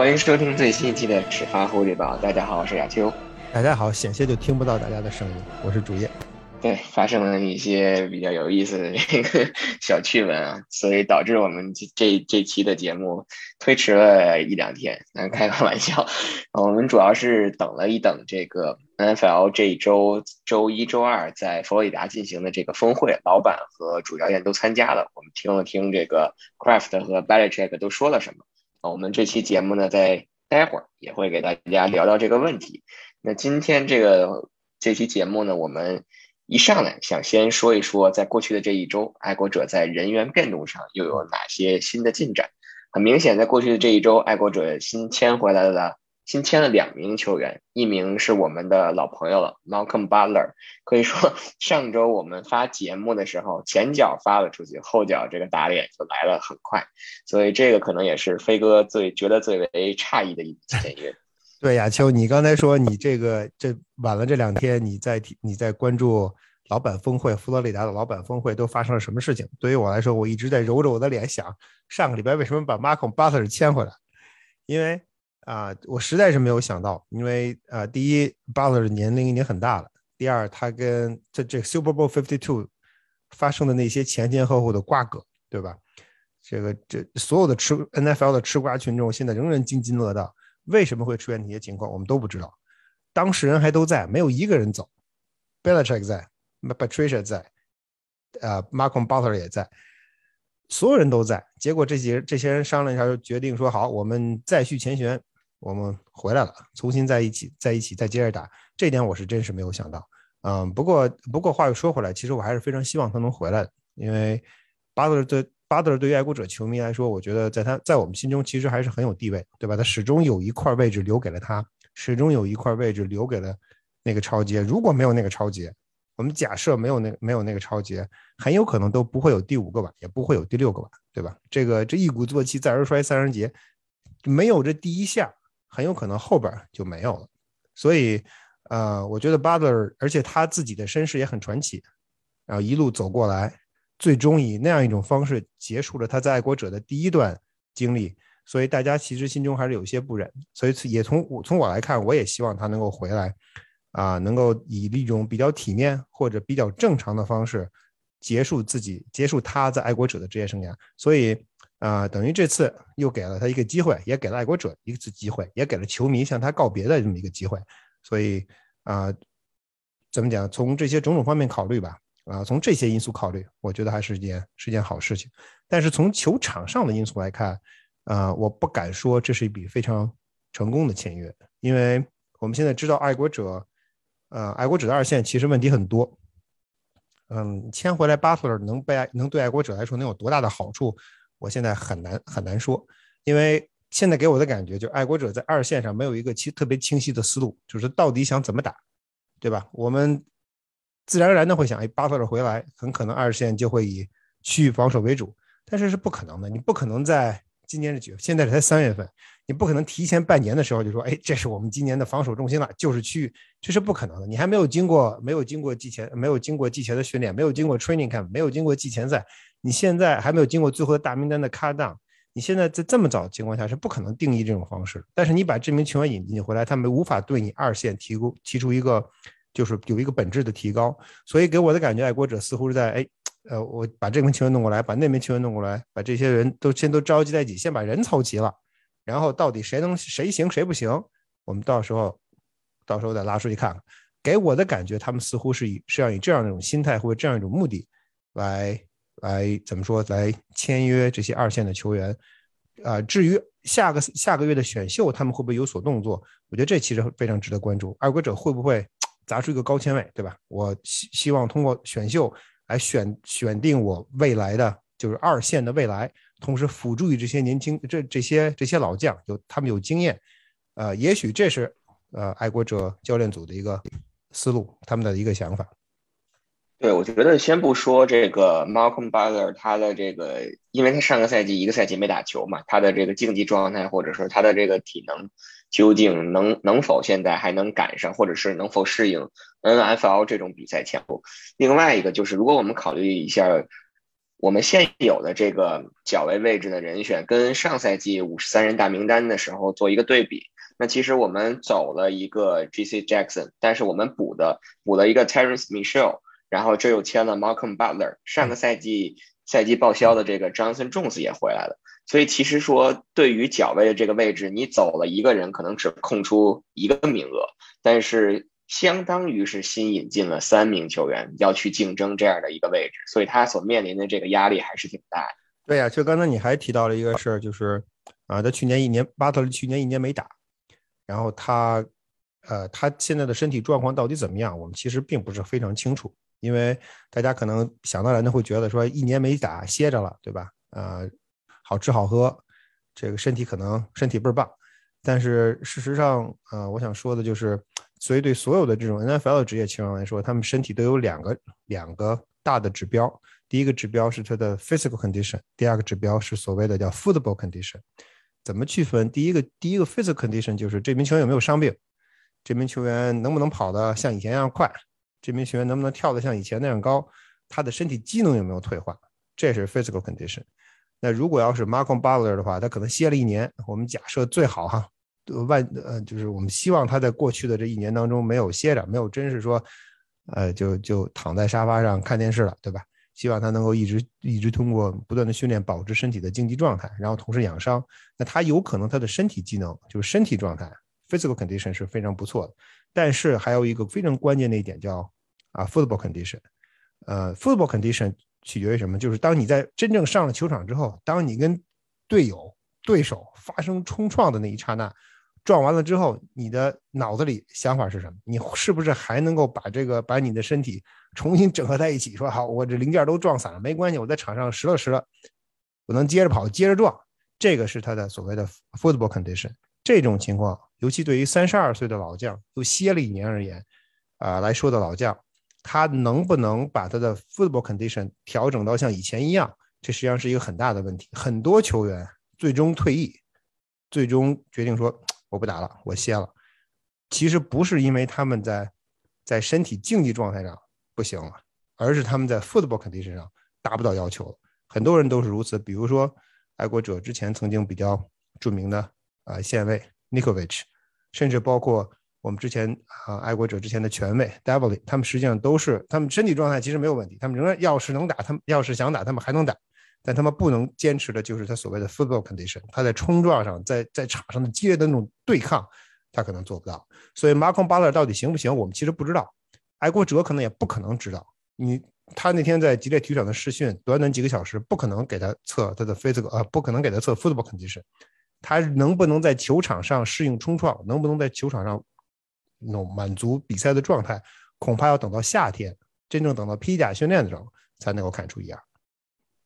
欢迎收听最新一期的始发狐狸报。大家好，我是亚秋。大家好，险些就听不到大家的声音。我是主页。对，发生了一些比较有意思的这个小趣闻啊，所以导致我们这这这期的节目推迟了一两天。咱开个玩笑，我们主要是等了一等这个 NFL 这一周周一周二在佛罗里达进行的这个峰会，老板和主教练都参加了。我们听了听这个 Craft 和 Belichick 都说了什么。我们这期节目呢，在待会儿也会给大家聊聊这个问题。那今天这个这期节目呢，我们。一上来想先说一说，在过去的这一周，爱国者在人员变动上又有哪些新的进展？很明显，在过去的这一周，爱国者新签回来了，新签了两名球员，一名是我们的老朋友了，Malcolm Butler。可以说，上周我们发节目的时候，前脚发了出去，后脚这个打脸就来了，很快。所以这个可能也是飞哥最觉得最为诧异的一签约。对，亚秋，你刚才说你这个这晚了这两天，你在你在关注老板峰会，佛罗里达的老板峰会都发生了什么事情？对于我来说，我一直在揉着我的脸想，上个礼拜为什么把 Marco Butler 签回来？因为啊，我实在是没有想到，因为啊，第一，Butler 的年龄已经很大了；第二，他跟这这 Super Bowl Fifty Two 发生的那些前前后后的瓜葛，对吧？这个这所有的吃 NFL 的吃瓜群众现在仍然津津乐道。为什么会出现这些情况？我们都不知道。当事人还都在，没有一个人走。Belichick 在，Patricia 在，呃，Malcolm Butler 也在，所有人都在。结果这些这些人商量一下，就决定说：“好，我们再续前缘，我们回来了，重新在一起，在一起再接着打。”这点我是真是没有想到。嗯，不过不过话又说回来，其实我还是非常希望他能回来的，因为 Butler 对。巴德尔对于爱国者球迷来说，我觉得在他在我们心中其实还是很有地位，对吧？他始终有一块位置留给了他，始终有一块位置留给了那个超杰。如果没有那个超杰，我们假设没有那没有那个超杰，很有可能都不会有第五个碗，也不会有第六个碗，对吧？这个这一鼓作气，再而衰，三人竭，没有这第一下，很有可能后边就没有了。所以，呃，我觉得巴德尔，而且他自己的身世也很传奇，然后一路走过来。最终以那样一种方式结束了他在爱国者的第一段经历，所以大家其实心中还是有些不忍。所以也从我从我来看，我也希望他能够回来，啊，能够以一种比较体面或者比较正常的方式结束自己，结束他在爱国者的职业生涯。所以啊，等于这次又给了他一个机会，也给了爱国者一次机会，也给了球迷向他告别的这么一个机会。所以啊，怎么讲？从这些种种方面考虑吧。啊，从这些因素考虑，我觉得还是一件是件好事情。但是从球场上的因素来看，啊，我不敢说这是一笔非常成功的签约，因为我们现在知道爱国者，呃，爱国者的二线其实问题很多。嗯，签回来 Butler 能被能对爱国者来说能有多大的好处，我现在很难很难说，因为现在给我的感觉就是爱国者在二线上没有一个清特别清晰的思路，就是到底想怎么打，对吧？我们。自然而然的会想，哎，巴特勒回来，很可能二线就会以区域防守为主，但是是不可能的。你不可能在今年的九，现在才三月份，你不可能提前半年的时候就说，哎，这是我们今年的防守重心了，就是区域，这是不可能的。你还没有经过，没有经过季前，没有经过季前的训练，没有经过 training camp，没有经过季前赛，你现在还没有经过最后的大名单的 cut down，你现在在这么早的情况下是不可能定义这种方式。但是你把这名球员引进回来，他们无法对你二线提供提出一个。就是有一个本质的提高，所以给我的感觉，爱国者似乎是在哎，呃，我把这名球员弄过来，把那名球员弄过来，把这些人都先都召集在一起，先把人凑齐了，然后到底谁能谁行谁不行，我们到时候到时候再拉出去看看。给我的感觉，他们似乎是以是要以这样一种心态或者这样一种目的来来怎么说来签约这些二线的球员。啊，至于下个下个月的选秀，他们会不会有所动作？我觉得这其实非常值得关注。爱国者会不会？砸出一个高签位，对吧？我希希望通过选秀来选选定我未来的就是二线的未来，同时辅助于这些年轻这这些这些老将有他们有经验，呃，也许这是呃爱国者教练组的一个思路，他们的一个想法。对，我觉得先不说这个 Malcolm Butler 他的这个，因为他上个赛季一个赛季没打球嘛，他的这个竞技状态或者说他的这个体能究竟能能否现在还能赶上，或者是能否适应 NFL 这种比赛强度？另外一个就是，如果我们考虑一下我们现有的这个角位位置的人选跟上赛季五十三人大名单的时候做一个对比，那其实我们走了一个 G.C. Jackson，但是我们补的补了一个 Terrence Michelle，然后这又签了 Malcolm Butler，上个赛季赛季报销的这个 Johnson Jones 也回来了，所以其实说对于角位的这个位置，你走了一个人，可能只空出一个名额，但是。相当于是新引进了三名球员要去竞争这样的一个位置，所以他所面临的这个压力还是挺大的。对呀，就刚才你还提到了一个事儿，就是啊，他去年一年巴特勒去年一年没打，然后他呃他现在的身体状况到底怎么样，我们其实并不是非常清楚，因为大家可能想当然的会觉得说一年没打歇着了，对吧？呃，好吃好喝，这个身体可能身体倍儿棒，但是事实上，呃，我想说的就是。所以，对所有的这种 NFL 的职业球员来说，他们身体都有两个两个大的指标。第一个指标是他的 physical condition，第二个指标是所谓的叫 football condition。怎么区分？第一个，第一个 physical condition 就是这名球员有没有伤病，这名球员能不能跑得像以前一样快，这名球员能不能跳得像以前那样高，他的身体机能有没有退化，这是 physical condition。那如果要是 Malcolm Butler 的话，他可能歇了一年，我们假设最好哈。万呃，就是我们希望他在过去的这一年当中没有歇着，没有真是说，呃，就就躺在沙发上看电视了，对吧？希望他能够一直一直通过不断的训练保持身体的竞技状态，然后同时养伤。那他有可能他的身体机能就是身体状态 （physical condition） 是非常不错的。但是还有一个非常关键的一点叫啊，football condition。呃，football condition 取决于什么？就是当你在真正上了球场之后，当你跟队友、对手发生冲撞的那一刹那。撞完了之后，你的脑子里想法是什么？你是不是还能够把这个把你的身体重新整合在一起？说好，我这零件都撞散了，没关系，我在场上拾了拾了，我能接着跑，接着撞。这个是他的所谓的 football condition。这种情况，尤其对于三十二岁的老将又歇了一年而言，啊来说的老将，他能不能把他的 football condition 调整到像以前一样？这实际上是一个很大的问题。很多球员最终退役，最终决定说。我不打了，我歇了。其实不是因为他们在在身体竞技状态上不行了，而是他们在 football condition 上达不到要求了。很多人都是如此。比如说，爱国者之前曾经比较著名的啊线卫 Nikovich，甚至包括我们之前啊爱国者之前的权卫 Devlin，他们实际上都是他们身体状态其实没有问题，他们仍然要是能打，他们要是想打，他们还能打。但他们不能坚持的就是他所谓的 football condition，他在冲撞上，在在场上的激烈的那种对抗，他可能做不到。所以 Malcolm Butler 到底行不行，我们其实不知道，爱国者可能也不可能知道。你他那天在激烈体育场的试训，短短几个小时，不可能给他测他的 physical，呃，不可能给他测 football condition。他能不能在球场上适应冲撞，能不能在球场上那种满足比赛的状态，恐怕要等到夏天，真正等到披甲训练的时候，才能够看出一二。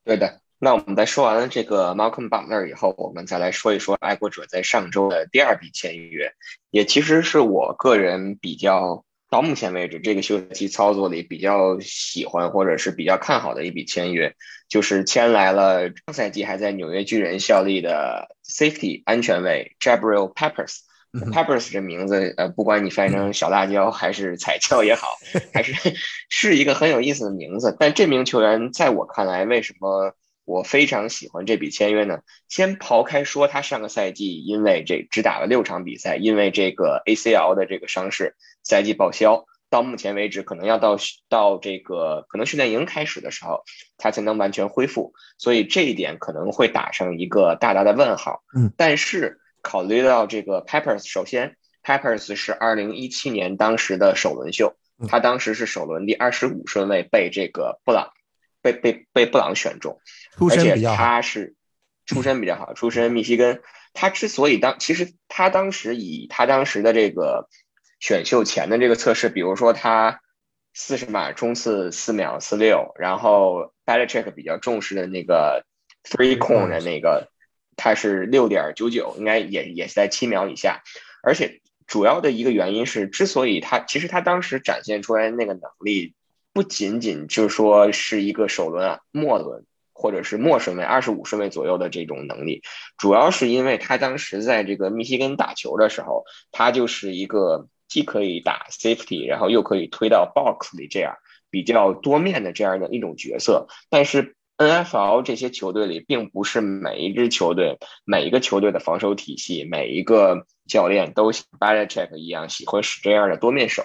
对的。那我们在说完了这个 Malcolm Butler 以后，我们再来说一说爱国者在上周的第二笔签约，也其实是我个人比较到目前为止这个休赛期操作里比较喜欢或者是比较看好的一笔签约，就是签来了上赛季还在纽约巨人效力的 Safety 安全卫 Jabril Peppers。Peppers 这名字，呃，不管你翻译成小辣椒还是彩椒也好，还是 是一个很有意思的名字。但这名球员在我看来，为什么？我非常喜欢这笔签约呢。先抛开说他上个赛季因为这只打了六场比赛，因为这个 ACL 的这个伤势，赛季报销，到目前为止可能要到到这个可能训练营开始的时候，他才能完全恢复。所以这一点可能会打上一个大大的问号。嗯，但是考虑到这个 Peppers，首先 Peppers 是二零一七年当时的首轮秀，他当时是首轮第二十五顺位被这个布朗。被被被布朗选中，而且他是出身比较好，出身密西根。他之所以当，其实他当时以他当时的这个选秀前的这个测试，比如说他四十码冲刺四秒四六，然后 Belichick 比较重视的那个 three cone 的那个，他是六点九九，应该也也是在七秒以下。而且主要的一个原因是，之所以他其实他当时展现出来那个能力。不仅仅就是说是一个首轮啊末轮或者是末顺位二十五顺位左右的这种能力，主要是因为他当时在这个密西根打球的时候，他就是一个既可以打 safety，然后又可以推到 box 里这样比较多面的这样的一种角色。但是 NFL 这些球队里，并不是每一支球队、每一个球队的防守体系、每一个教练都像 Belichick 一样喜欢使这样的多面手，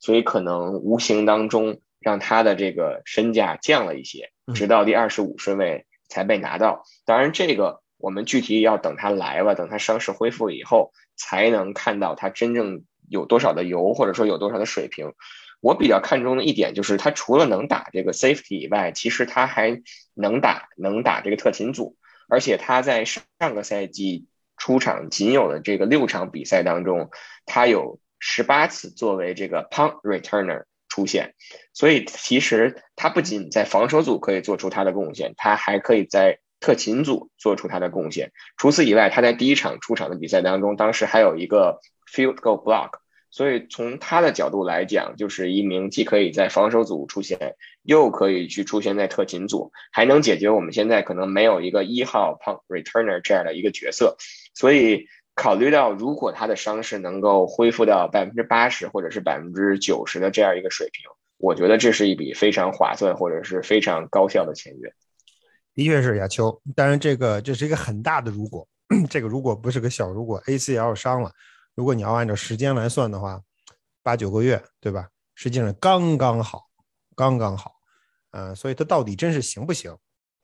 所以可能无形当中让他的这个身价降了一些，直到第二十五顺位才被拿到。当然，这个我们具体要等他来吧，等他伤势恢复以后，才能看到他真正有多少的油，或者说有多少的水平。我比较看重的一点就是，他除了能打这个 safety 以外，其实他还能打能打这个特勤组，而且他在上个赛季出场仅有的这个六场比赛当中，他有十八次作为这个 punt returner 出现，所以其实他不仅在防守组可以做出他的贡献，他还可以在特勤组做出他的贡献。除此以外，他在第一场出场的比赛当中，当时还有一个 field goal block。所以从他的角度来讲，就是一名既可以在防守组出现，又可以去出现在特勤组，还能解决我们现在可能没有一个一号 punt returner 这样的一个角色。所以考虑到如果他的伤势能够恢复到百分之八十或者是百分之九十的这样一个水平，我觉得这是一笔非常划算或者是非常高效的签约。的确是亚秋，当然这个这是一个很大的如果，这个如果不是个小如果，ACL 伤了。如果你要按照时间来算的话，八九个月，对吧？实际上刚刚好，刚刚好，嗯，所以他到底真是行不行？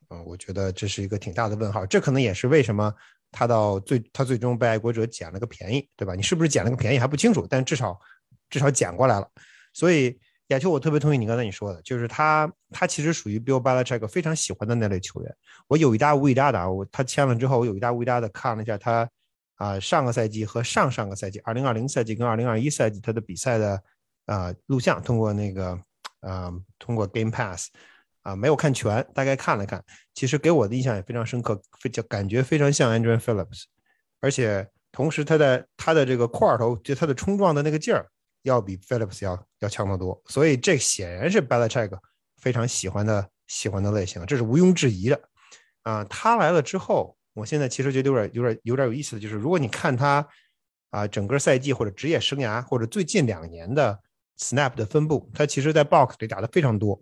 嗯，我觉得这是一个挺大的问号。这可能也是为什么他到最他最终被爱国者捡了个便宜，对吧？你是不是捡了个便宜还不清楚，但至少至少捡过来了。所以亚秋，我特别同意你刚才你说的，就是他他其实属于 Bill Belichick 非常喜欢的那类球员。我有一搭无一搭的，我他签了之后，我有一搭无一搭的看了一下他。啊，上个赛季和上上个赛季，二零二零赛季跟二零二一赛季他的比赛的啊录像，通过那个啊通过 Game Pass 啊没有看全，大概看了看，其实给我的印象也非常深刻，非就感觉非常像 Andrew Phillips，而且同时他的他的这个块头，就他的冲撞的那个劲儿，要比 Phillips 要要强得多，所以这显然是 Belichick 非常喜欢的喜欢的类型，这是毋庸置疑的。啊，他来了之后。我现在其实觉得有点、有点、有点有意思的就是，如果你看他啊整个赛季或者职业生涯或者最近两年的 snap 的分布，他其实在 box 里打的非常多，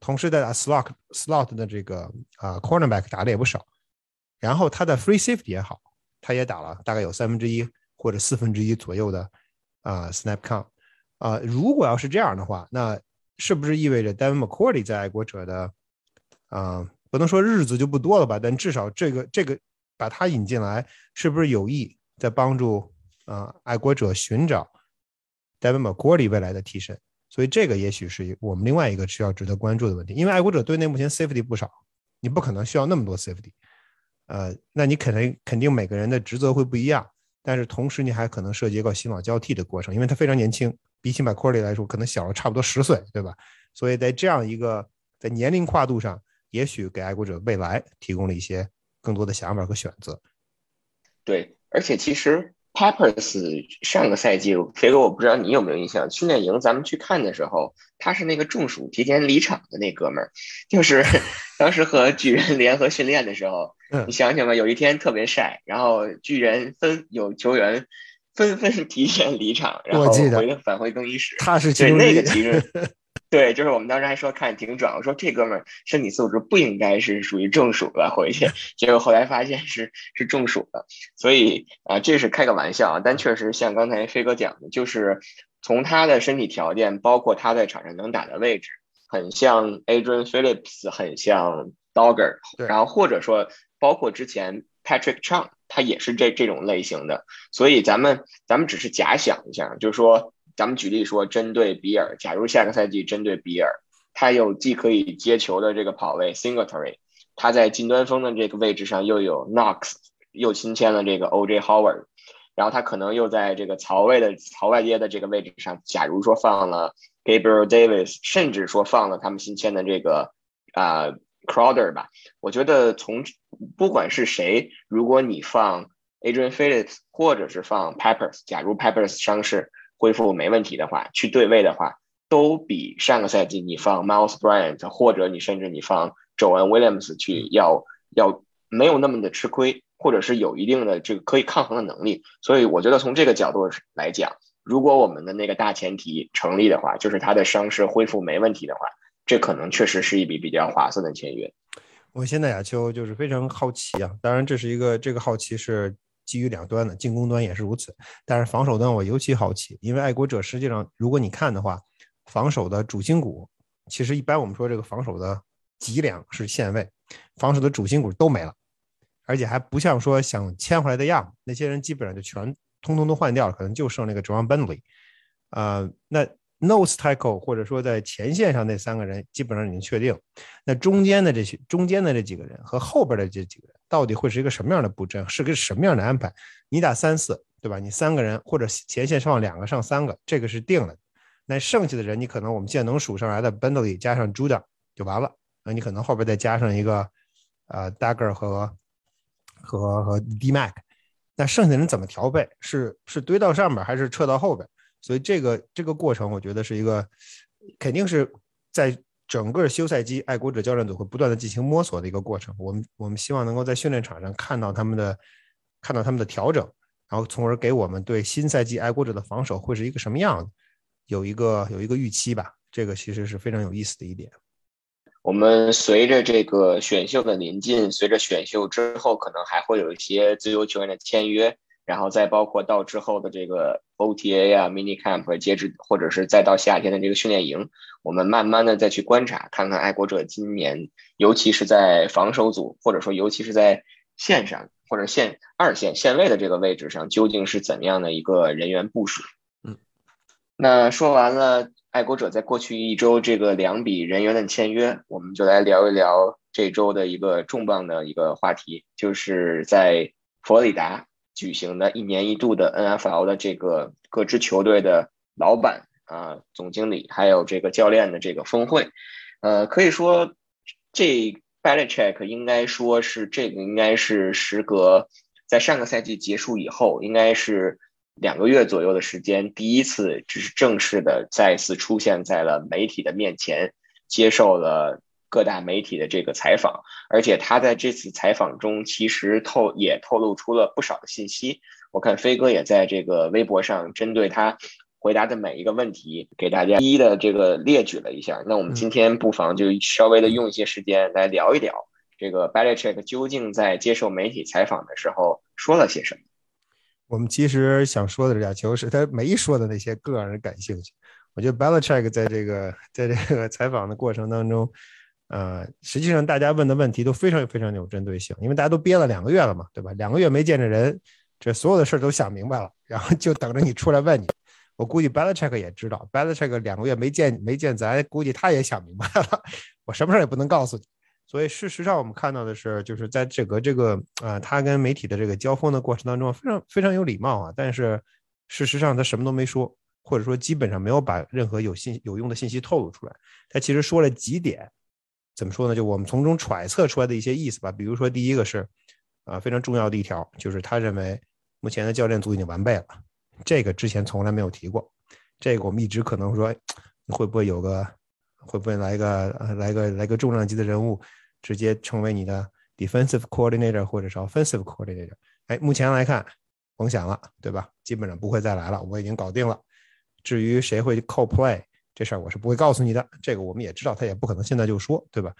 同时在打 slot slot 的这个啊 cornerback 打的也不少，然后他的 free safety 也好，他也打了大概有三分之一或者四分之一左右的啊 snap count 啊，如果要是这样的话，那是不是意味着 Devin McCourty 在爱国者的啊不能说日子就不多了吧？但至少这个这个。把他引进来，是不是有意在帮助啊爱国者寻找 Devin McCourty 未来的替身？所以这个也许是我们另外一个需要值得关注的问题。因为爱国者队内目前 Safety 不少，你不可能需要那么多 Safety，呃，那你肯定肯定每个人的职责会不一样，但是同时你还可能涉及一个新老交替的过程，因为他非常年轻，比起 McCourty 来说可能小了差不多十岁，对吧？所以在这样一个在年龄跨度上，也许给爱国者未来提供了一些。更多的想法和选择，对，而且其实 Peppers 上个赛季，肥哥我不知道你有没有印象，训练营咱们去看的时候，他是那个中暑提前离场的那哥们儿，就是 当时和巨人联合训练的时候，你想想吧，有一天特别晒，然后巨人分有球员纷纷提前离场，然后回返回更衣室，他是对那个其实。对，就是我们当时还说看挺准，我说这哥们儿身体素质不应该是属于中暑了回去，结果后来发现是是中暑了，所以啊这是开个玩笑啊，但确实像刚才飞哥讲的，就是从他的身体条件，包括他在场上能打的位置，很像 Adrian Phillips，很像 Dogger，然后或者说包括之前 Patrick Chung，他也是这这种类型的，所以咱们咱们只是假想一下，就是说。咱们举例说，针对比尔，假如下个赛季针对比尔，他有既可以接球的这个跑位 Singletary，他在近端锋的这个位置上又有 Knox，又新签了这个 OJ Howard，然后他可能又在这个槽位的槽外接的这个位置上，假如说放了 Gabriel Davis，甚至说放了他们新签的这个啊 Crowder 吧，我觉得从不管是谁，如果你放 Adrian Phillips，或者是放 Peppers，假如 Peppers 伤势。恢复没问题的话，去对位的话，都比上个赛季你放 Miles Bryant 或者你甚至你放 Joan Williams 去要要没有那么的吃亏，或者是有一定的这个可以抗衡的能力。所以我觉得从这个角度来讲，如果我们的那个大前提成立的话，就是他的伤势恢复没问题的话，这可能确实是一笔比较划算的签约。我现在亚秋就是非常好奇啊，当然这是一个这个好奇是基于两端的，进攻端也是如此，但是防守端我尤其好奇，因为爱国者实际上如果你看的话，防守的主心骨其实一般我们说这个防守的脊梁是线位，防守的主心骨都没了，而且还不像说想签回来的样，那些人基本上就全通通都换掉了，可能就剩那个 John Bentley，呃，那。Nose tackle，或者说在前线上那三个人基本上已经确定，那中间的这些中间的这几个人和后边的这几个人到底会是一个什么样的布阵，是个什么样的安排？你打三四，对吧？你三个人或者前线上两个上三个，这个是定了。那剩下的人，你可能我们现在能数上来的 Bentley 加上 Juda 就完了。那你可能后边再加上一个呃 Dagger 和和和 D Mac，那剩下的人怎么调配？是是堆到上边还是撤到后边？所以这个这个过程，我觉得是一个肯定是在整个休赛季，爱国者教练组会不断的进行摸索的一个过程。我们我们希望能够在训练场上看到他们的看到他们的调整，然后从而给我们对新赛季爱国者的防守会是一个什么样子，有一个有一个预期吧。这个其实是非常有意思的一点。我们随着这个选秀的临近，随着选秀之后，可能还会有一些自由球员的签约。然后再包括到之后的这个 OTA 啊、mini camp 截止，或者是再到夏天的这个训练营，我们慢慢的再去观察，看看爱国者今年，尤其是在防守组，或者说尤其是在线上或者线二线线位的这个位置上，究竟是怎样的一个人员部署。嗯，那说完了爱国者在过去一周这个两笔人员的签约，我们就来聊一聊这周的一个重磅的一个话题，就是在佛罗里达。举行的一年一度的 NFL 的这个各支球队的老板啊、总经理还有这个教练的这个峰会，呃，可以说这 Belichick 应该说是这个应该是时隔在上个赛季结束以后，应该是两个月左右的时间，第一次只是正式的再次出现在了媒体的面前，接受了。各大媒体的这个采访，而且他在这次采访中其实透也透露出了不少的信息。我看飞哥也在这个微博上针对他回答的每一个问题，给大家一一的这个列举了一下。那我们今天不妨就稍微的用一些时间来聊一聊这个 Belichick 究竟在接受媒体采访的时候说了些什么。我们其实想说的这俩球是他没说的那些更让人感兴趣。我觉得 Belichick 在这个在这个采访的过程当中。呃，实际上大家问的问题都非常非常有针对性，因为大家都憋了两个月了嘛，对吧？两个月没见着人，这所有的事都想明白了，然后就等着你出来问你。我估计 Belichick 也知道，Belichick 两个月没见没见咱，估计他也想明白了，我什么事儿也不能告诉你。所以事实上我们看到的是，就是在这个这个呃，他跟媒体的这个交锋的过程当中，非常非常有礼貌啊，但是事实上他什么都没说，或者说基本上没有把任何有信有用的信息透露出来。他其实说了几点。怎么说呢？就我们从中揣测出来的一些意思吧。比如说，第一个是，啊，非常重要的一条，就是他认为目前的教练组已经完备了，这个之前从来没有提过。这个我们一直可能说，会不会有个，会不会来个，来个来个重量级的人物，直接成为你的 defensive coordinator 或者是 offensive coordinator？哎，目前来看，甭想了，对吧？基本上不会再来了，我已经搞定了。至于谁会 co play？这事儿我是不会告诉你的，这个我们也知道，他也不可能现在就说，对吧？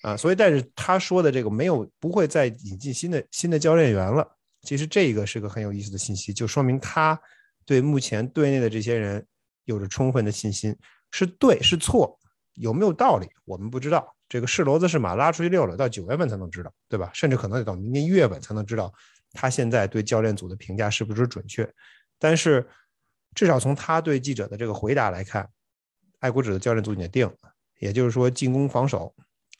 啊，所以但是他说的这个没有不会再引进新的新的教练员了，其实这个是个很有意思的信息，就说明他对目前队内的这些人有着充分的信心，是对是错，有没有道理我们不知道，这个是骡子是马拉出去溜了，到九月份才能知道，对吧？甚至可能得到明年一月份才能知道他现在对教练组的评价是不是准确，但是至少从他对记者的这个回答来看。爱国者的教练组已经定，也就是说进攻防守，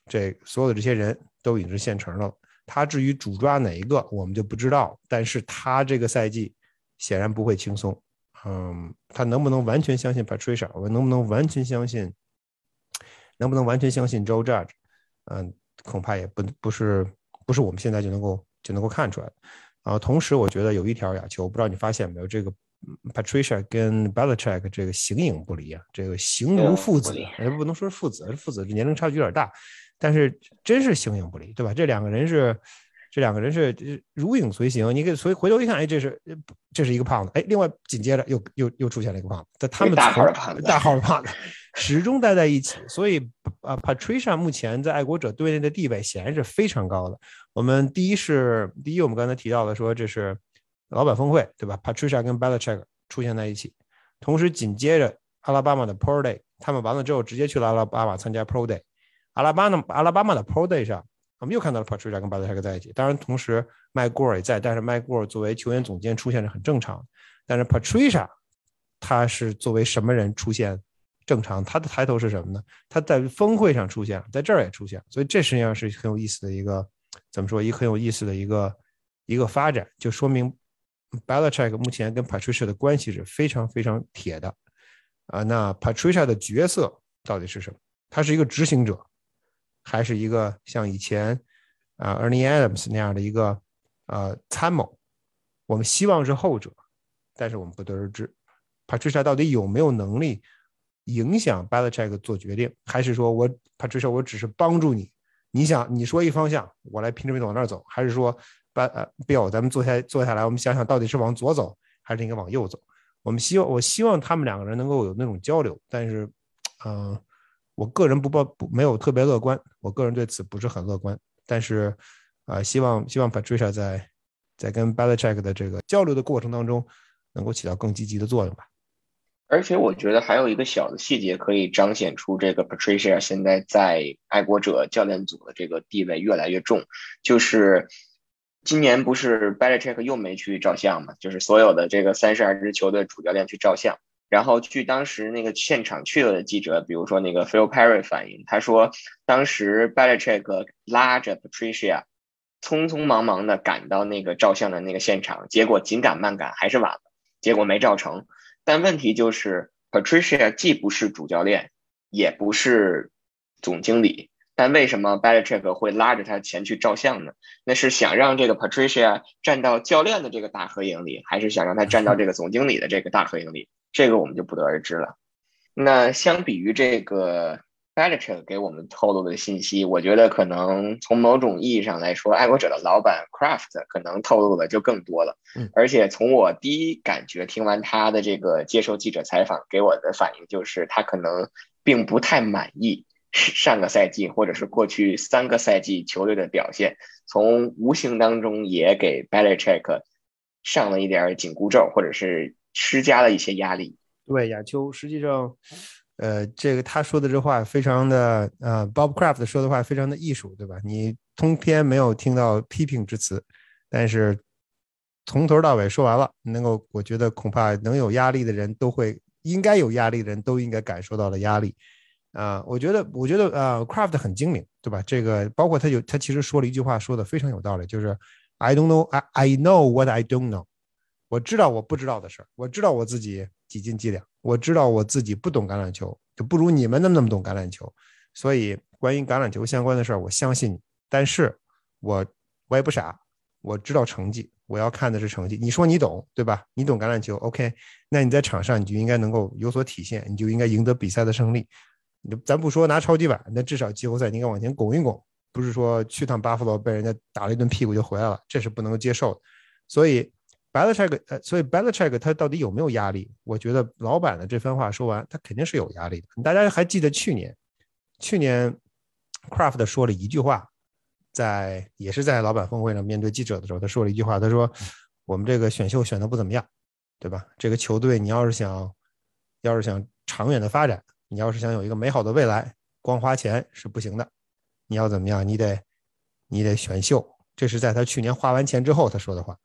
这所有的这些人都已经是现成的了。他至于主抓哪一个，我们就不知道。但是他这个赛季显然不会轻松。嗯，他能不能完全相信 Patricia？我们能不能完全相信？能不能完全相信 Joe Judge？嗯，恐怕也不不是不是我们现在就能够就能够看出来的。啊，同时我觉得有一条亚球，不知道你发现没有这个。Patricia 跟 Belichick 这个形影不离啊，这个形如父子，也不能说是父子，父子年龄差距有点大，但是真是形影不离，对吧？这两个人是这两个人是如影随形。你可以回回头一看，哎，这是这是一个胖子，哎，另外紧接着又又又出现了一个胖子，但他们大号的胖子，大号的胖子始终待在一起。所以啊，Patricia 目前在爱国者队内的地位显然是非常高的。我们第一是第一，我们刚才提到的说这是老板峰会，对吧？Patricia 跟 Belichick 出现在一起，同时紧接着阿拉巴马的 Pro Day，他们完了之后直接去了阿拉巴马参加 Pro Day。阿拉巴马阿拉巴马的 Pro Day 上，我们又看到了 Patricia 跟 Belichick 在一起。当然，同时 Mike Gore 也在，但是 Mike Gore 作为球员总监出现是很正常。但是 Patricia 他是作为什么人出现正常？他的抬头是什么呢？他在峰会上出现，在这儿也出现，所以这实际上是很有意思的一个怎么说？一个很有意思的一个一个发展，就说明 Belichick 目前跟 Patricia 的关系是非常非常铁的。啊，那 Patricia 的角色到底是什么？他是一个执行者。还是一个像以前啊，Ernie Adams 那样的一个呃参谋，我们希望是后者，但是我们不得而知。Patricia 到底有没有能力影响 Belichick 做决定？还是说我 Patricia 我只是帮助你？你想你说一方向，我来拼着命往那儿走？还是说 B 呃 Bill 咱们坐下坐下来，我们想想到底是往左走还是应该往右走？我们希望我希望他们两个人能够有那种交流，但是嗯。我个人不抱不没有特别乐观，我个人对此不是很乐观。但是，啊，希望希望 Patricia 在在跟 Belichick 的这个交流的过程当中，能够起到更积极的作用吧。而且，我觉得还有一个小的细节可以彰显出这个 Patricia 现在在爱国者教练组的这个地位越来越重，就是今年不是 Belichick 又没去照相嘛？就是所有的这个三十二支球队主教练去照相。然后据当时那个现场去了的记者，比如说那个 Phil Perry 反映，他说当时 Belichick 拉着 Patricia，匆匆忙忙的赶到那个照相的那个现场，结果紧赶慢赶还是晚了，结果没照成。但问题就是 Patricia 既不是主教练，也不是总经理，但为什么 Belichick 会拉着他前去照相呢？那是想让这个 Patricia 站到教练的这个大合影里，还是想让他站到这个总经理的这个大合影里？这个我们就不得而知了。那相比于这个 Belichick 给我们透露的信息，我觉得可能从某种意义上来说，爱国者的老板 Craft 可能透露的就更多了。而且从我第一感觉听完他的这个接受记者采访给我的反应，就是他可能并不太满意上个赛季或者是过去三个赛季球队的表现，从无形当中也给 Belichick 上了一点紧箍咒，或者是。施加了一些压力。对，亚秋，实际上，呃，这个他说的这话非常的，呃，Bob Craft 说的话非常的艺术，对吧？你通篇没有听到批评之词，但是从头到尾说完了，能够，我觉得恐怕能有压力的人都会，应该有压力的人都应该感受到了压力。啊，我觉得，我觉得，呃，Craft 很精明，对吧？这个包括他有，他其实说了一句话，说的非常有道理，就是 I don't know, I I know what I don't know。我知道我不知道的事儿，我知道我自己几斤几两，我知道我自己不懂橄榄球，就不如你们那么那么懂橄榄球。所以关于橄榄球相关的事儿，我相信你。但是，我我也不傻，我知道成绩，我要看的是成绩。你说你懂，对吧？你懂橄榄球，OK？那你在场上你就应该能够有所体现，你就应该赢得比赛的胜利。咱不说拿超级碗，那至少季后赛你应该往前拱一拱，不是说去趟巴夫罗被人家打了一顿屁股就回来了，这是不能够接受的。所以。Belichick，呃，所以 Belichick 他到底有没有压力？我觉得老板的这番话说完，他肯定是有压力的。大家还记得去年，去年 Craft 说了一句话，在也是在老板峰会上面对记者的时候，他说了一句话，他说：“我们这个选秀选的不怎么样，对吧？这个球队你要是想，要是想长远的发展，你要是想有一个美好的未来，光花钱是不行的。你要怎么样？你得，你得选秀。”这是在他去年花完钱之后他说的话。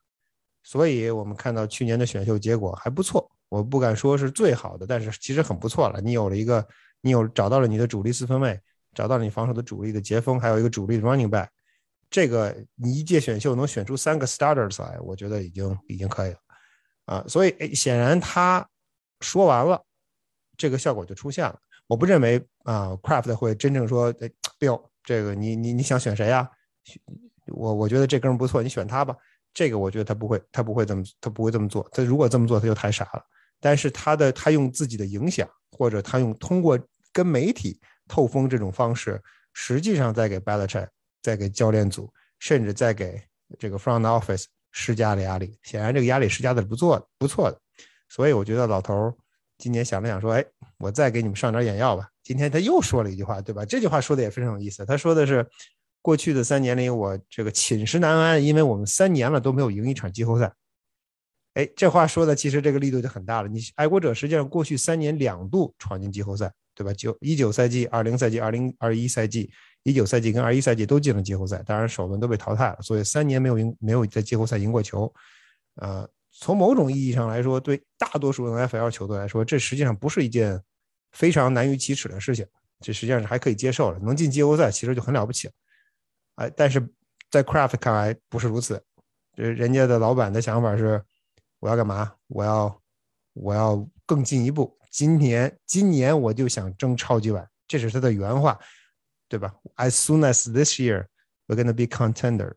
所以，我们看到去年的选秀结果还不错，我不敢说是最好的，但是其实很不错了。你有了一个，你有找到了你的主力四分卫，找到了你防守的主力的截锋，还有一个主力的 running back。这个你一届选秀能选出三个 starters 来，我觉得已经已经可以了啊。所以，显然他说完了，这个效果就出现了。我不认为啊，Craft 会真正说哎，Bill，这个你你你想选谁呀？我我觉得这哥们不错，你选他吧。这个我觉得他不会，他不会这么，他不会这么做。他如果这么做，他就太傻了。但是他的他用自己的影响，或者他用通过跟媒体透风这种方式，实际上在给 Belichick，在给教练组，甚至在给这个 front office 施加了压力，显然这个压力施加的是不错不错的，所以我觉得老头儿今年想了想说，哎，我再给你们上点眼药吧。今天他又说了一句话，对吧？这句话说的也非常有意思，他说的是过去的三年里我这个寝食难安，因为我们三年了都没有赢一场季后赛。哎，这话说的其实这个力度就很大了。你爱国者实际上过去三年两度闯进季后赛，对吧？九一九赛季、二零赛季、二零二一赛季，一九赛季跟二一赛季都进了季后赛，当然首轮都被淘汰了，所以三年没有赢，没有在季后赛赢过球。呃，从某种意义上来说，对大多数 NFL 球队来说，这实际上不是一件非常难于启齿的事情，这实际上是还可以接受的。能进季后赛其实就很了不起了。哎，但是在 Craft 看来不是如此，这人家的老板的想法是。我要干嘛？我要，我要更进一步。今年，今年我就想争超级碗，这是他的原话，对吧？As soon as this year, we're gonna be contender。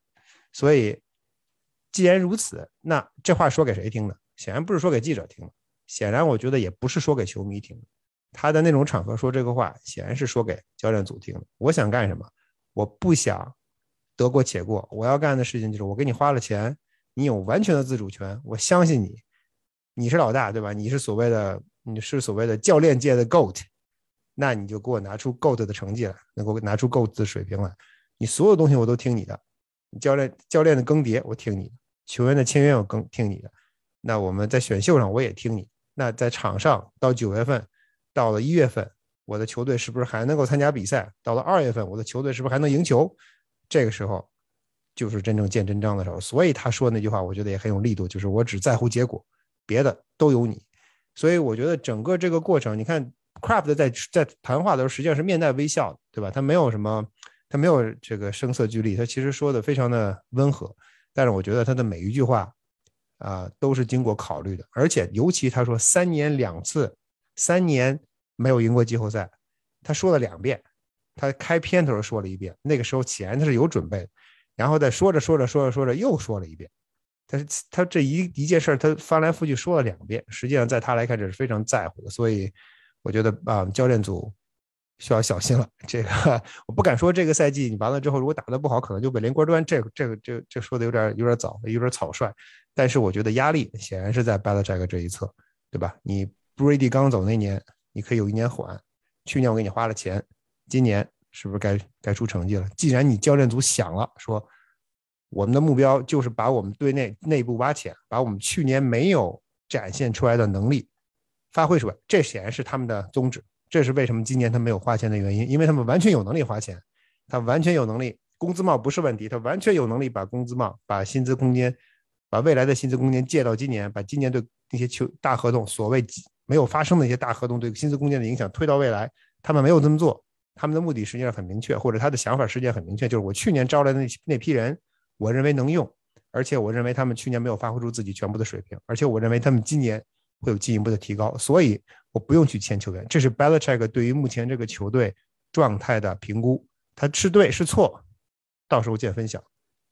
所以，既然如此，那这话说给谁听的？显然不是说给记者听的，显然我觉得也不是说给球迷听的。他的那种场合说这个话，显然是说给教练组听的。我想干什么？我不想得过且过。我要干的事情就是，我给你花了钱。你有完全的自主权，我相信你，你是老大，对吧？你是所谓的，你是所谓的教练界的 GOAT，那你就给我拿出 GOAT 的成绩来，能够拿出 GOAT 的水平来。你所有东西我都听你的，教练教练的更迭我听你的，球员的签约我更听你的。那我们在选秀上我也听你。那在场上到九月份，到了一月份，我的球队是不是还能够参加比赛？到了二月份，我的球队是不是还能赢球？这个时候。就是真正见真章的时候，所以他说那句话，我觉得也很有力度，就是我只在乎结果，别的都有你。所以我觉得整个这个过程，你看，Craft 在在谈话的时候，实际上是面带微笑，对吧？他没有什么，他没有这个声色俱厉，他其实说的非常的温和。但是我觉得他的每一句话啊，都是经过考虑的，而且尤其他说三年两次，三年没有赢过季后赛，他说了两遍，他开篇头说了一遍，那个时候显然他是有准备的。然后再说着说着说着说着又说了一遍，他他这一一件事他翻来覆去说了两遍，实际上在他来看这是非常在乎的，所以我觉得啊教练组需要小心了。这个我不敢说这个赛季你完了之后如果打得不好可能就被连锅端，这个这个这这说的有点有点早，有点草率。但是我觉得压力显然是在 Belichick 这一侧，对吧？你 Brady 刚走那年你可以有一年缓，去年我给你花了钱，今年。是不是该该出成绩了？既然你教练组想了，说我们的目标就是把我们队内内部挖潜，把我们去年没有展现出来的能力发挥出来，这显然是他们的宗旨。这是为什么今年他没有花钱的原因，因为他们完全有能力花钱，他完全有能力，工资帽不是问题，他完全有能力把工资帽、把薪资空间、把未来的薪资空间借到今年，把今年对那些球大合同所谓没有发生的一些大合同对薪资空间的影响推到未来，他们没有这么做。他们的目的实际上很明确，或者他的想法实际上很明确，就是我去年招来的那那批人，我认为能用，而且我认为他们去年没有发挥出自己全部的水平，而且我认为他们今年会有进一步的提高，所以我不用去签球员。这是 Belichick 对于目前这个球队状态的评估，他是对是错，到时候见分晓。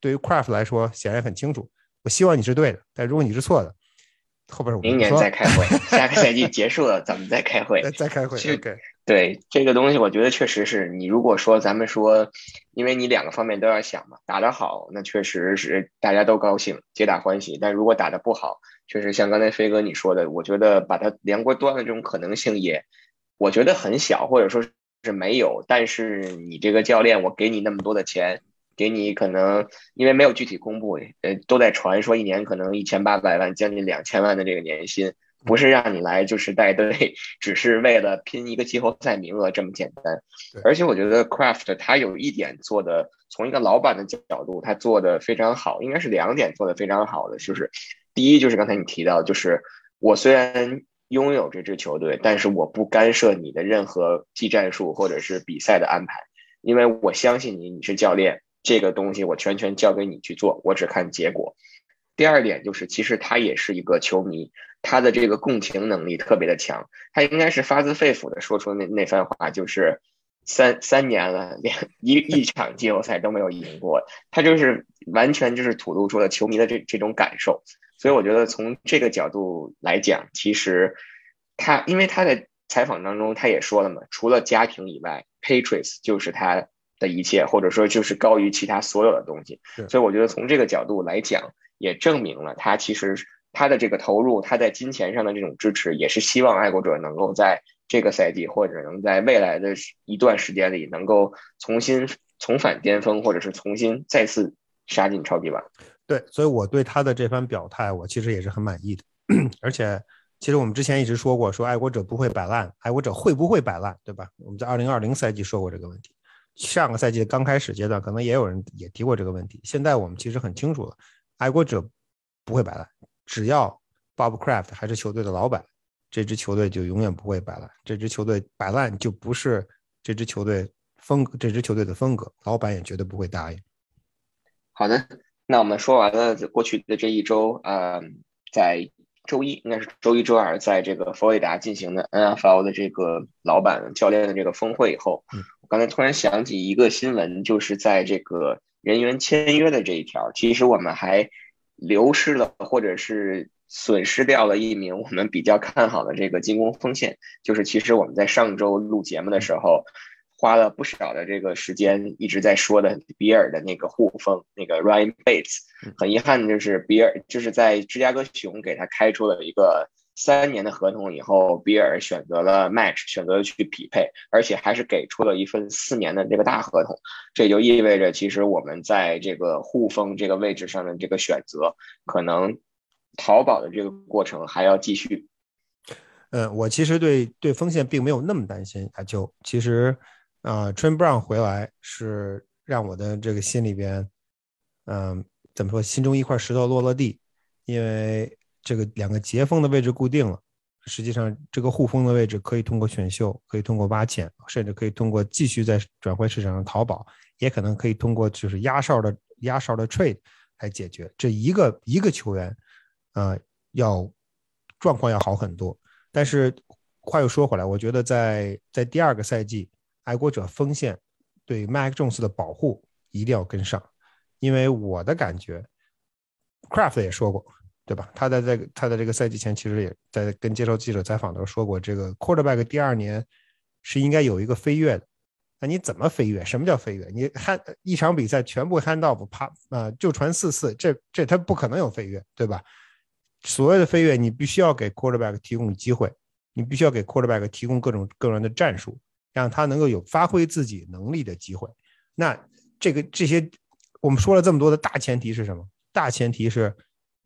对于 Craft 来说，显然很清楚，我希望你是对的，但如果你是错的，后边我明年再开会，下个赛季结束了咱们再开会，再开会。对这个东西，我觉得确实是你如果说咱们说，因为你两个方面都要想嘛，打得好，那确实是大家都高兴，皆大欢喜；但如果打得不好，确实像刚才飞哥你说的，我觉得把它连锅端的这种可能性也，我觉得很小，或者说是没有。但是你这个教练，我给你那么多的钱，给你可能因为没有具体公布，呃，都在传说一年可能一千八百万，将近两千万的这个年薪。不是让你来就是带队，只是为了拼一个季后赛名额这么简单。而且我觉得 Craft 他有一点做的，从一个老板的角度，他做的非常好，应该是两点做的非常好的，就是第一就是刚才你提到，就是我虽然拥有这支球队，但是我不干涉你的任何技战术或者是比赛的安排，因为我相信你，你是教练，这个东西我全权交给你去做，我只看结果。第二点就是，其实他也是一个球迷。他的这个共情能力特别的强，他应该是发自肺腑的说出那那番话，就是三三年了，连一一场季后赛都没有赢过，他就是完全就是吐露出了球迷的这这种感受，所以我觉得从这个角度来讲，其实他因为他在采访当中他也说了嘛，除了家庭以外，Patriots 就是他的一切，或者说就是高于其他所有的东西。所以我觉得从这个角度来讲，也证明了他其实他的这个投入，他在金钱上的这种支持，也是希望爱国者能够在这个赛季或者能在未来的一段时间里，能够重新重返巅峰，或者是重新再次杀进超级碗。对，所以我对他的这番表态，我其实也是很满意的。而且，其实我们之前一直说过，说爱国者不会摆烂，爱国者会不会摆烂，对吧？我们在二零二零赛季说过这个问题。上个赛季刚开始阶段，可能也有人也提过这个问题。现在我们其实很清楚了，爱国者不会摆烂。只要 Bob Kraft 还是球队的老板，这支球队就永远不会摆烂。这支球队摆烂就不是这支球队风这支球队的风格，老板也绝对不会答应。好的，那我们说完了过去的这一周，呃，在周一应该是周一周二，在这个佛罗里达进行的 NFL 的这个老板教练的这个峰会以后。我刚才突然想起一个新闻，就是在这个人员签约的这一条，其实我们还流失了，或者是损失掉了一名我们比较看好的这个进攻锋线。就是其实我们在上周录节目的时候，花了不少的这个时间一直在说的比尔的那个护锋，那个 Ryan Bates。很遗憾的就是比尔就是在芝加哥熊给他开出了一个。三年的合同以后，比尔选择了 match，选择了去匹配，而且还是给出了一份四年的这个大合同。这就意味着，其实我们在这个护锋这个位置上的这个选择，可能淘宝的这个过程还要继续。嗯，我其实对对锋线并没有那么担心啊。就其实，啊 t r e n Brown 回来是让我的这个心里边，嗯，怎么说，心中一块石头落了地，因为。这个两个截锋的位置固定了，实际上这个护锋的位置可以通过选秀，可以通过挖潜，甚至可以通过继续在转会市场上淘宝，也可能可以通过就是压哨的压哨的 trade 来解决。这一个一个球员，啊，要状况要好很多。但是话又说回来，我觉得在在第二个赛季，爱国者锋线对 Mac Jones 的保护一定要跟上，因为我的感觉，Craft 也说过。对吧？他在这个他在这个赛季前，其实也在跟接受记者采访的时候说过，这个 quarterback 第二年是应该有一个飞跃的。那你怎么飞跃？什么叫飞跃？你 hand 一场比赛全部 hand off，啪啊就传四次，这这他不可能有飞跃，对吧？所谓的飞跃，你必须要给 quarterback 提供机会，你必须要给 quarterback 提供各种各样的战术，让他能够有发挥自己能力的机会。那这个这些我们说了这么多的大前提是什么？大前提是。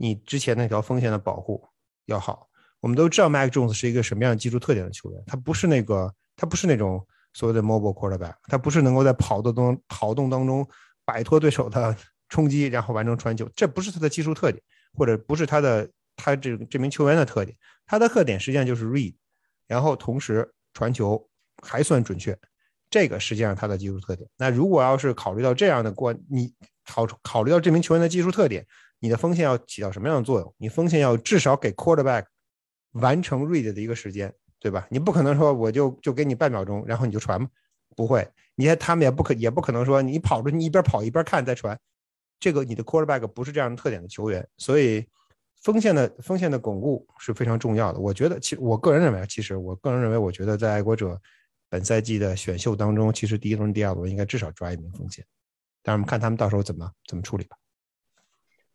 你之前那条锋线的保护要好，我们都知道 Mac Jones 是一个什么样的技术特点的球员，他不是那个，他不是那种所谓的 mobile quarterback，他不是能够在跑动中跑动当中摆脱对手的冲击，然后完成传球，这不是他的技术特点，或者不是他的他这这名球员的特点，他的特点实际上就是 read，然后同时传球还算准确，这个实际上他的技术特点。那如果要是考虑到这样的关，你考考虑到这名球员的技术特点。你的锋线要起到什么样的作用？你锋线要至少给 quarterback 完成 read 的一个时间，对吧？你不可能说我就就给你半秒钟，然后你就传不会。你看他们也不可也不可能说你跑着你一边跑一边看再传。这个你的 quarterback 不是这样的特点的球员，所以锋线的锋线的巩固是非常重要的。我觉得，其我个人认为，其实我个人认为，我觉得在爱国者本赛季的选秀当中，其实第一轮、第二轮应该至少抓一名锋线。但是我们看他们到时候怎么怎么处理吧。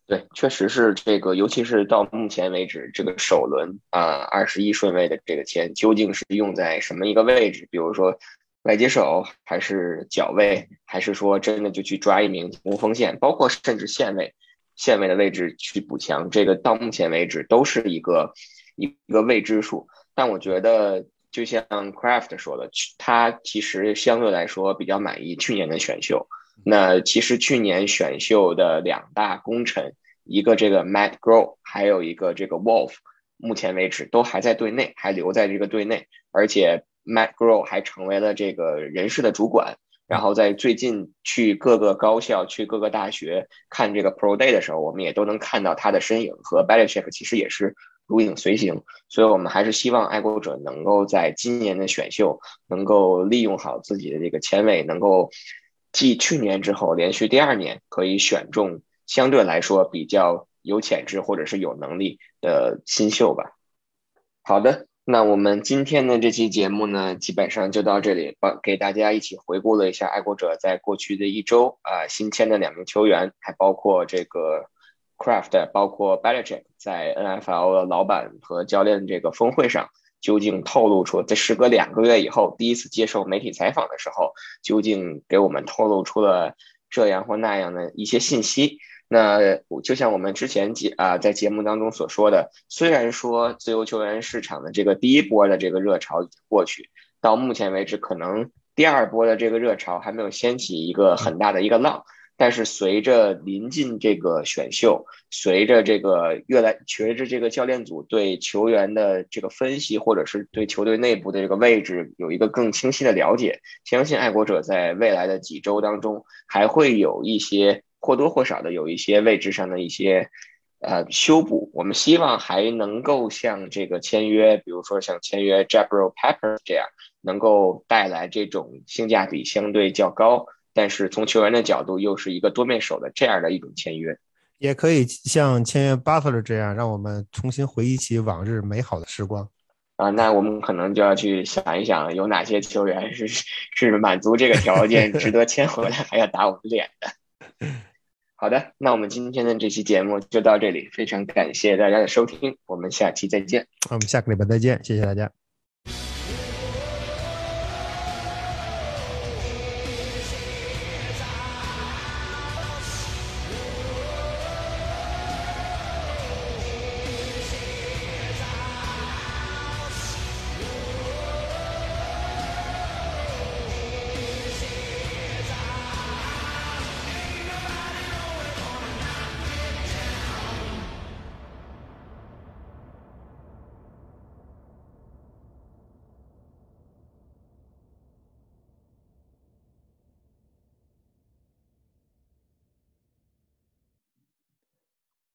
对，确实是这个，尤其是到目前为止，这个首轮啊，二十一顺位的这个签，究竟是用在什么一个位置？比如说外接手，还是脚位，还是说真的就去抓一名无锋线，包括甚至线位，线位的位置去补强，这个到目前为止都是一个一个未知数。但我觉得，就像 Craft 说的，他其实相对来说比较满意去年的选秀。那其实去年选秀的两大功臣，一个这个 Matt Grow，还有一个这个 Wolf，目前为止都还在队内，还留在这个队内，而且 Matt Grow 还成为了这个人事的主管。然后在最近去各个高校、去各个大学看这个 Pro Day 的时候，我们也都能看到他的身影，和 Belichick 其实也是如影随形。所以我们还是希望爱国者能够在今年的选秀能够利用好自己的这个签位，能够。继去年之后，连续第二年可以选中相对来说比较有潜质或者是有能力的新秀吧。好的，那我们今天的这期节目呢，基本上就到这里，帮给大家一起回顾了一下爱国者在过去的一周啊新签的两名球员，还包括这个 Craft，包括 Belichick 在 NFL 的老板和教练这个峰会上，究竟透露出在时隔两个月以后第一次接受媒体采访的时候，究竟给我们透露出了这样或那样的一些信息。那就像我们之前节啊在节目当中所说的，虽然说自由球员市场的这个第一波的这个热潮已经过去，到目前为止可能第二波的这个热潮还没有掀起一个很大的一个浪，但是随着临近这个选秀，随着这个越来随着这个教练组对球员的这个分析，或者是对球队内部的这个位置有一个更清晰的了解，相信爱国者在未来的几周当中还会有一些。或多或少的有一些位置上的一些呃修补，我们希望还能够像这个签约，比如说像签约 Jabril Pepper 这样，能够带来这种性价比相对较高，但是从球员的角度又是一个多面手的这样的一种签约，也可以像签约 Butler 这样，让我们重新回忆起往日美好的时光啊。那我们可能就要去想一想，有哪些球员是是满足这个条件，值得签回来，还要打我们脸的。好的，那我们今天的这期节目就到这里，非常感谢大家的收听，我们下期再见。我们下个礼拜再见，谢谢大家。